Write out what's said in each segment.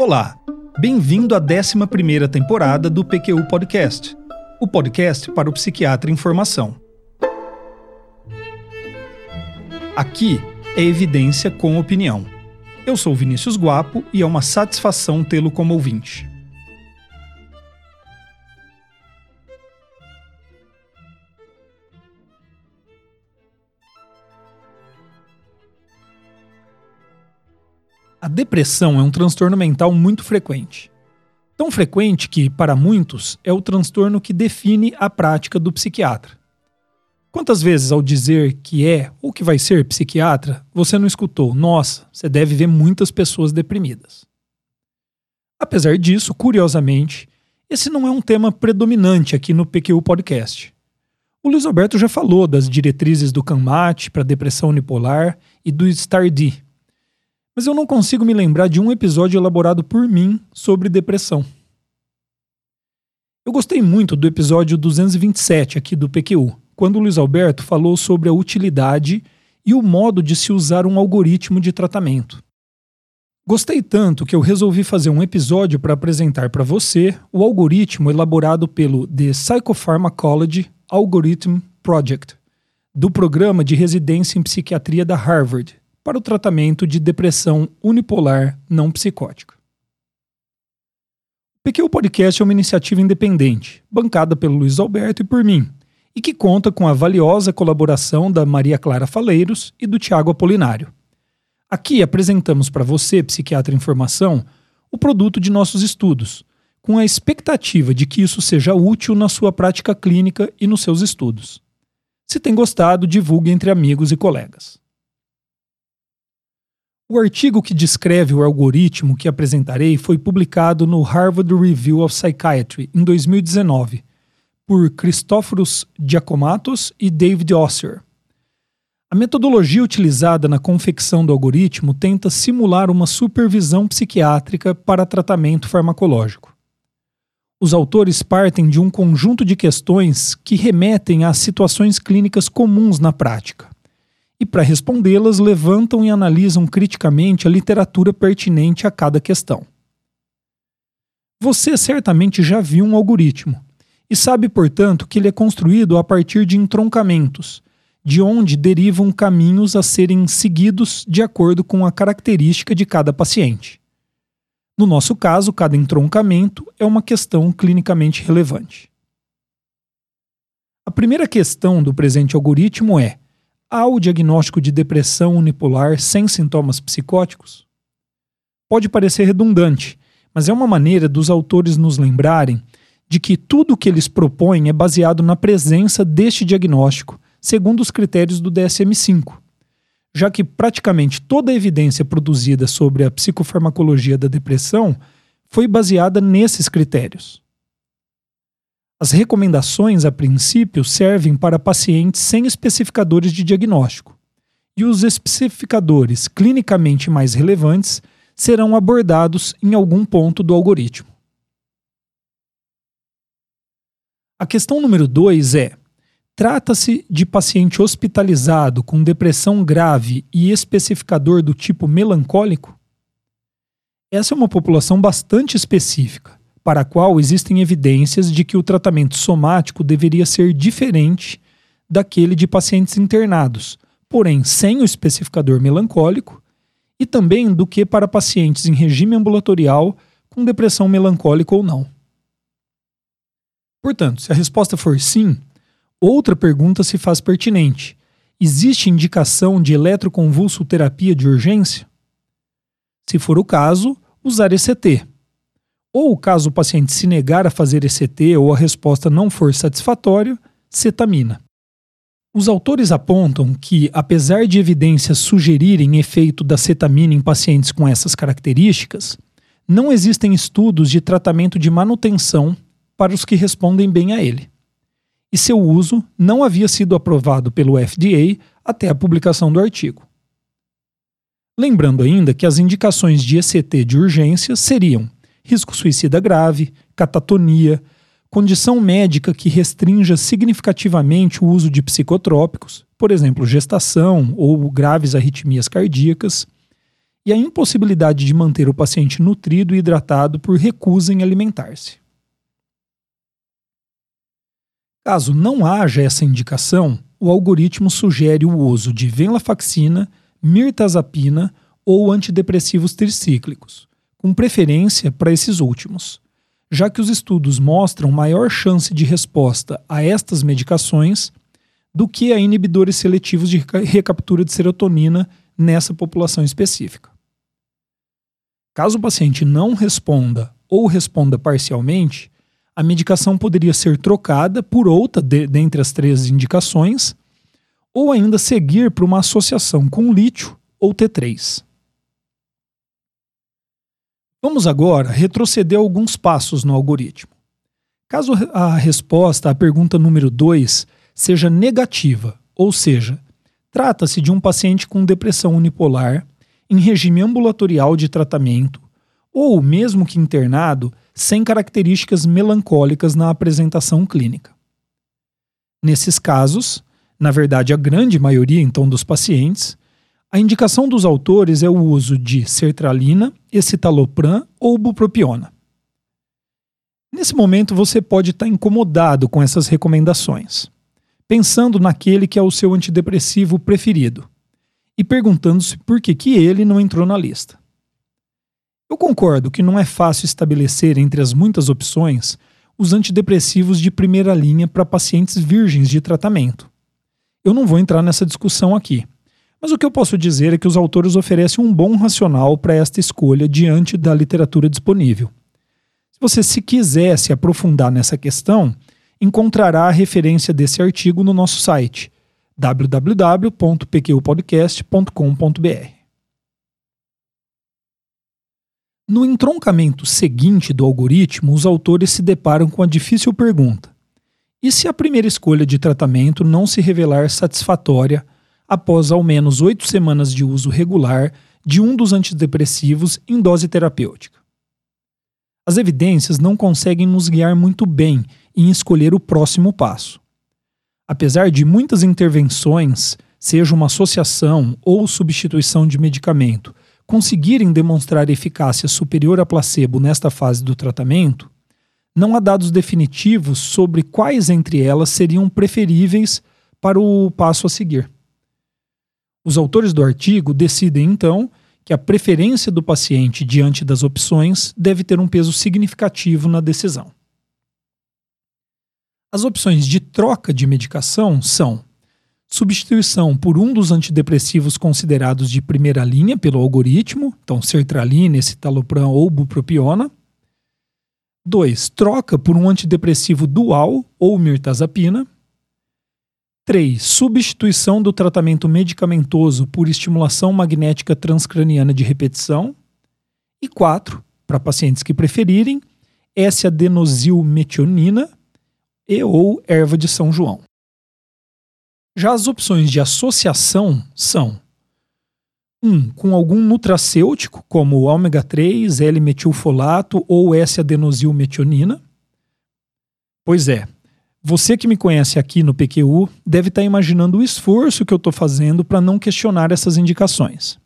Olá, bem-vindo à 11 temporada do PQU Podcast, o podcast para o psiquiatra em formação. Aqui é evidência com opinião. Eu sou Vinícius Guapo e é uma satisfação tê-lo como ouvinte. Depressão é um transtorno mental muito frequente. Tão frequente que, para muitos, é o transtorno que define a prática do psiquiatra. Quantas vezes, ao dizer que é ou que vai ser psiquiatra, você não escutou, nossa, você deve ver muitas pessoas deprimidas? Apesar disso, curiosamente, esse não é um tema predominante aqui no PQ Podcast. O Luiz Alberto já falou das diretrizes do CANMAT para depressão unipolar e do STAR-D, mas eu não consigo me lembrar de um episódio elaborado por mim sobre depressão. Eu gostei muito do episódio 227 aqui do PQU, quando o Luiz Alberto falou sobre a utilidade e o modo de se usar um algoritmo de tratamento. Gostei tanto que eu resolvi fazer um episódio para apresentar para você o algoritmo elaborado pelo The Psychopharmacology Algorithm Project, do programa de residência em psiquiatria da Harvard, para o tratamento de depressão unipolar não psicótica. O PQ Podcast é uma iniciativa independente, bancada pelo Luiz Alberto e por mim, e que conta com a valiosa colaboração da Maria Clara Faleiros e do Tiago Apolinário. Aqui apresentamos para você, psiquiatra em formação, o produto de nossos estudos, com a expectativa de que isso seja útil na sua prática clínica e nos seus estudos. Se tem gostado, divulgue entre amigos e colegas. O artigo que descreve o algoritmo que apresentarei foi publicado no Harvard Review of Psychiatry em 2019 por Christophorus Giacomatos e David Osser. A metodologia utilizada na confecção do algoritmo tenta simular uma supervisão psiquiátrica para tratamento farmacológico. Os autores partem de um conjunto de questões que remetem a situações clínicas comuns na prática e, para respondê-las, levantam e analisam criticamente a literatura pertinente a cada questão. Você certamente já viu um algoritmo e sabe, portanto, que ele é construído a partir de entroncamentos, de onde derivam caminhos a serem seguidos de acordo com a característica de cada paciente. No nosso caso, cada entroncamento é uma questão clinicamente relevante. A primeira questão do presente algoritmo é: Há o diagnóstico de depressão unipolar sem sintomas psicóticos? Pode parecer redundante, mas é uma maneira dos autores nos lembrarem de que tudo o que eles propõem é baseado na presença deste diagnóstico, segundo os critérios do DSM-5, já que praticamente toda a evidência produzida sobre a psicofarmacologia da depressão foi baseada nesses critérios. As recomendações, a princípio, servem para pacientes sem especificadores de diagnóstico, e os especificadores clinicamente mais relevantes serão abordados em algum ponto do algoritmo. A questão número 2 é: trata-se de paciente hospitalizado com depressão grave e especificador do tipo melancólico? Essa é uma população bastante específica para a qual existem evidências de que o tratamento somático deveria ser diferente daquele de pacientes internados, porém sem o especificador melancólico, e também do que para pacientes em regime ambulatorial com depressão melancólica ou não. Portanto, se a resposta for sim, outra pergunta se faz pertinente: existe indicação de eletroconvulsoterapia de urgência? Se for o caso, usar ECT, ou, caso o paciente se negar a fazer ECT ou a resposta não for satisfatória, cetamina. Os autores apontam que, apesar de evidências sugerirem efeito da cetamina em pacientes com essas características, não existem estudos de tratamento de manutenção para os que respondem bem a ele. E seu uso não havia sido aprovado pelo FDA até a publicação do artigo. Lembrando ainda que as indicações de ECT de urgência seriam risco suicida grave, catatonia, condição médica que restrinja significativamente o uso de psicotrópicos, por exemplo, gestação ou graves arritmias cardíacas, e a impossibilidade de manter o paciente nutrido e hidratado por recusa em alimentar-se. Caso não haja essa indicação, o algoritmo sugere o uso de venlafaxina, mirtazapina ou antidepressivos tricíclicos, com preferência para esses últimos, já que os estudos mostram maior chance de resposta a estas medicações do que a inibidores seletivos de recaptura de serotonina nessa população específica. Caso o paciente não responda ou responda parcialmente, a medicação poderia ser trocada por outra de, dentre as três indicações, ou ainda seguir para uma associação com lítio ou T3. Vamos agora retroceder alguns passos no algoritmo. Caso a resposta à pergunta número 2 seja negativa, ou seja, trata-se de um paciente com depressão unipolar em regime ambulatorial de tratamento, ou mesmo que internado, sem características melancólicas na apresentação clínica. Nesses casos, na verdade a grande maioria então dos pacientes, a indicação dos autores é o uso de sertralina, escitalopram ou bupropiona. Nesse momento você pode estar incomodado com essas recomendações, pensando naquele que é o seu antidepressivo preferido e perguntando-se por que, que ele não entrou na lista. Eu concordo que não é fácil estabelecer entre as muitas opções os antidepressivos de primeira linha para pacientes virgens de tratamento. Eu não vou entrar nessa discussão aqui. Mas o que eu posso dizer é que os autores oferecem um bom racional para esta escolha diante da literatura disponível. Se você se quiser se aprofundar nessa questão, encontrará a referência desse artigo no nosso site www.pqpodcast.com.br. No entroncamento seguinte do algoritmo, os autores se deparam com a difícil pergunta: e se a primeira escolha de tratamento não se revelar satisfatória após ao menos oito semanas de uso regular de um dos antidepressivos em dose terapêutica. As evidências não conseguem nos guiar muito bem em escolher o próximo passo. Apesar de muitas intervenções, seja uma associação ou substituição de medicamento, conseguirem demonstrar eficácia superior a placebo nesta fase do tratamento, não há dados definitivos sobre quais entre elas seriam preferíveis para o passo a seguir. Os autores do artigo decidem, então, que a preferência do paciente diante das opções deve ter um peso significativo na decisão. As opções de troca de medicação são substituição por um dos antidepressivos considerados de primeira linha pelo algoritmo, então sertralina, escitalopram ou bupropiona. 2. Troca por um antidepressivo dual ou mirtazapina. 3. Substituição do tratamento medicamentoso por estimulação magnética transcraniana de repetição. E 4. Para pacientes que preferirem, S-adenosilmetionina e ou erva de São João. Já as opções de associação são 1. Um, com algum nutracêutico, como ômega 3, L-metilfolato ou S-adenosilmetionina. Pois é, você que me conhece aqui no PQU deve estar tá imaginando o esforço que eu estou fazendo para não questionar essas indicações.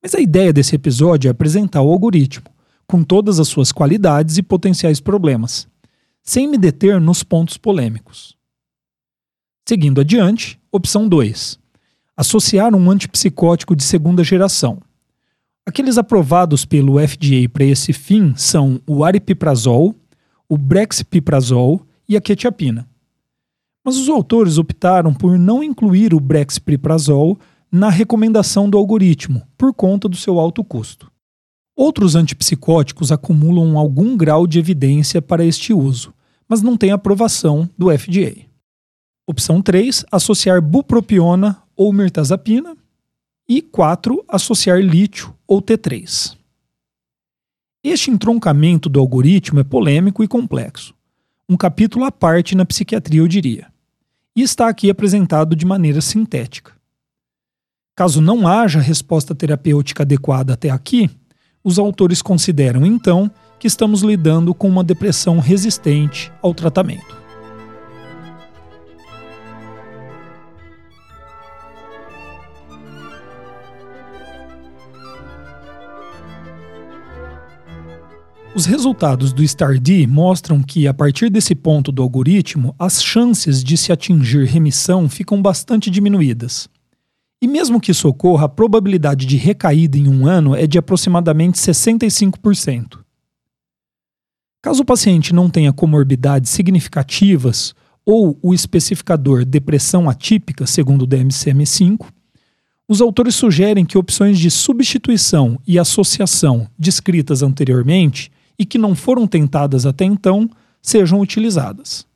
Mas a ideia desse episódio é apresentar o algoritmo, com todas as suas qualidades e potenciais problemas, sem me deter nos pontos polêmicos. Seguindo adiante, opção 2. Associar um antipsicótico de segunda geração. Aqueles aprovados pelo FDA para esse fim são o aripiprazol, o brexpiprazol e a quetiapina. Mas os autores optaram por não incluir o brexpiprazol na recomendação do algoritmo, por conta do seu alto custo. Outros antipsicóticos acumulam algum grau de evidência para este uso, mas não têm aprovação do FDA. Opção 3, associar bupropiona ou mirtazapina. E 4, associar lítio ou T3. Este entroncamento do algoritmo é polêmico e complexo um capítulo à parte na psiquiatria, eu diria. E está aqui apresentado de maneira sintética. Caso não haja resposta terapêutica adequada até aqui, os autores consideram então que estamos lidando com uma depressão resistente ao tratamento. Os resultados do STAR-D mostram que, a partir desse ponto do algoritmo, as chances de se atingir remissão ficam bastante diminuídas. E mesmo que isso ocorra, a probabilidade de recaída em um ano é de aproximadamente 65%. Caso o paciente não tenha comorbidades significativas ou o especificador depressão atípica, segundo o DMCM5, os autores sugerem que opções de substituição e associação descritas anteriormente e que não foram tentadas até então sejam utilizadas.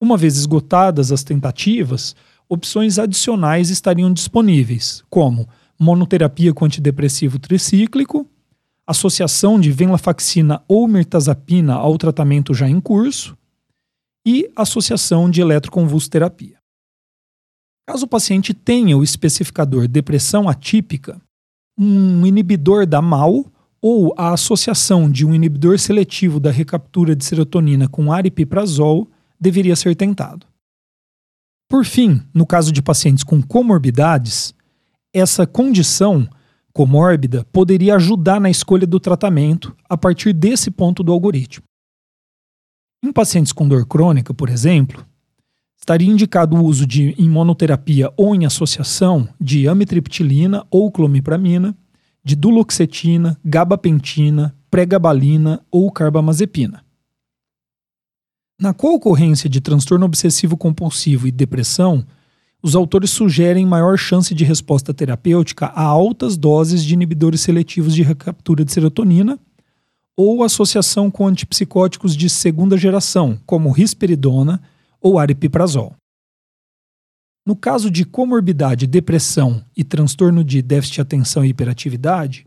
Uma vez esgotadas as tentativas, opções adicionais estariam disponíveis, como monoterapia com antidepressivo tricíclico, associação de venlafaxina ou mirtazapina ao tratamento já em curso e associação de eletroconvulsoterapia. Caso o paciente tenha o especificador depressão atípica, um inibidor da MAO ou a associação de um inibidor seletivo da recaptura de serotonina com aripiprazol deveria ser tentado. Por fim, no caso de pacientes com comorbidades, essa condição comórbida poderia ajudar na escolha do tratamento a partir desse ponto do algoritmo. Em pacientes com dor crônica, por exemplo, estaria indicado o uso de em monoterapia ou em associação de amitriptilina ou clomipramina de duloxetina, gabapentina, pregabalina ou carbamazepina. Na co-ocorrência de transtorno obsessivo compulsivo e depressão, os autores sugerem maior chance de resposta terapêutica a altas doses de inibidores seletivos de recaptura de serotonina ou associação com antipsicóticos de segunda geração, como risperidona ou aripiprazol. No caso de comorbidade, depressão e transtorno de déficit de atenção e hiperatividade,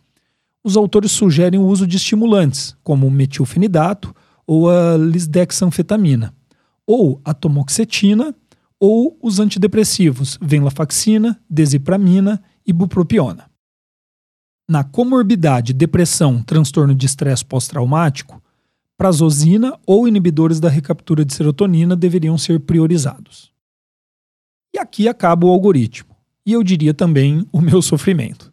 os autores sugerem o uso de estimulantes, como o metilfenidato ou a lisdexanfetamina, ou a tomoxetina, ou os antidepressivos venlafaxina, desipramina e bupropiona. Na comorbidade, depressão, transtorno de estresse pós-traumático, prazosina ou inibidores da recaptura de serotonina deveriam ser priorizados. E aqui acaba o algoritmo. E eu diria também o meu sofrimento.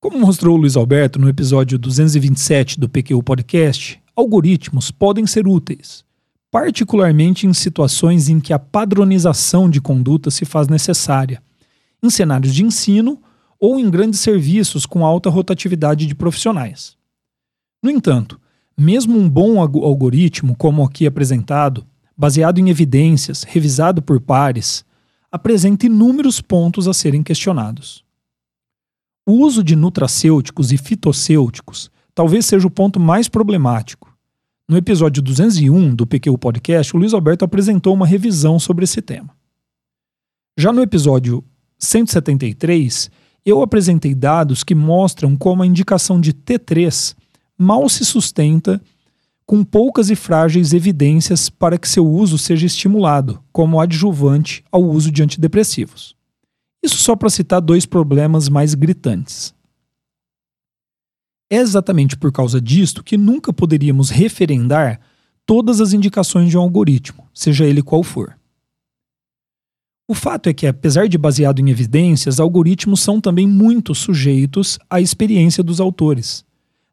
Como mostrou o Luiz Alberto no episódio 227 do PQ Podcast, algoritmos podem ser úteis, particularmente em situações em que a padronização de conduta se faz necessária, em cenários de ensino ou em grandes serviços com alta rotatividade de profissionais. No entanto, mesmo um bom algoritmo, como aqui apresentado, baseado em evidências, revisado por pares, apresenta inúmeros pontos a serem questionados. O uso de nutracêuticos e fitossêuticos talvez seja o ponto mais problemático. No episódio 201 do PQ Podcast, o Luiz Alberto apresentou uma revisão sobre esse tema. Já no episódio 173, eu apresentei dados que mostram como a indicação de T3 mal se sustenta com poucas e frágeis evidências para que seu uso seja estimulado, como adjuvante ao uso de antidepressivos. Isso só para citar dois problemas mais gritantes. É exatamente por causa disto que nunca poderíamos referendar todas as indicações de um algoritmo, seja ele qual for. O fato é que, apesar de baseado em evidências, algoritmos são também muito sujeitos à experiência dos autores.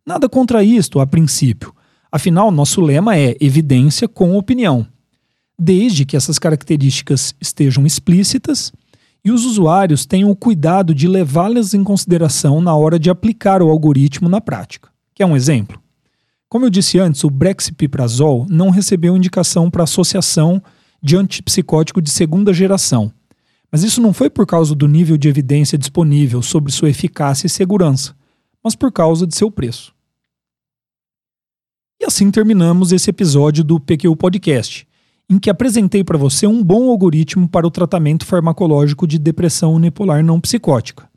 Nada contra isto, a princípio, Afinal, nosso lema é evidência com opinião, desde que essas características estejam explícitas e os usuários tenham o cuidado de levá-las em consideração na hora de aplicar o algoritmo na prática. Quer um exemplo? Como eu disse antes, o brexpiprazol não recebeu indicação para associação de antipsicótico de segunda geração. Mas isso não foi por causa do nível de evidência disponível sobre sua eficácia e segurança, mas por causa de seu preço. Assim terminamos esse episódio do PQ Podcast, em que apresentei para você um bom algoritmo para o tratamento farmacológico de depressão unipolar não psicótica.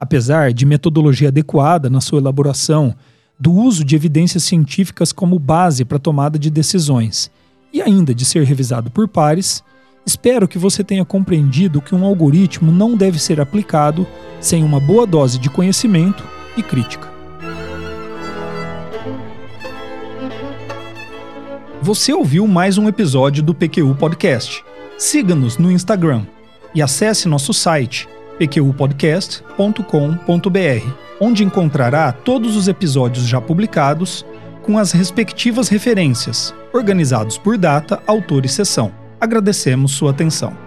Apesar de metodologia adequada na sua elaboração, do uso de evidências científicas como base para tomada de decisões e ainda de ser revisado por pares, espero que você tenha compreendido que um algoritmo não deve ser aplicado sem uma boa dose de conhecimento e crítica. Você ouviu mais um episódio do PQU Podcast. Siga-nos no Instagram e acesse nosso site pqpodcast.com.br, onde encontrará todos os episódios já publicados com as respectivas referências, organizados por data, autor e sessão. Agradecemos sua atenção.